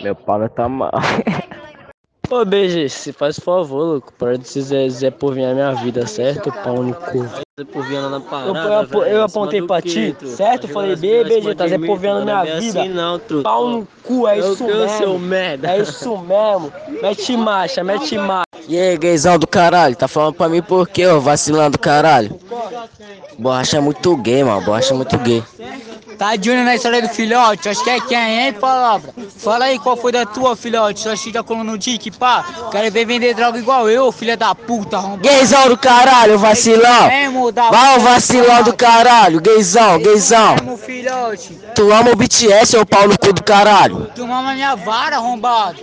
Meu pau não tá mal. Ô, BG, se faz favor, louco. Para de ser Zé, Zé Povinho na minha vida, certo? Pau no cu. Zé Povinho na Eu, parada, eu, eu Em cima apontei pra ti, certo? Falei, jogando BG, tá Zé mim, Povinho na é minha vida. Assim, não, truta. Pau no cu, é Eu- isso eu, seu mesmo. merda. É isso mesmo. Mete marcha, mete marcha. E aí, gaysão do caralho, tá falando pra mim por quê, ô vacilando do caralho? Borracha é muito gay, mano, borracha é muito gay. Tá de olho na história do filhote? Acho que é quem, hein, palavra? Fala aí qual foi da tua, filhote. Só já colou no tique, pá? Quero ver vender droga igual eu, filha da puta, arrombado. Gaysão do caralho, vacilão! É. Vai o vacilão do caralho, gaysão, gaysão! Tu ama o BTS, ô pau no cu do caralho? Tu mama minha vara, arrombado.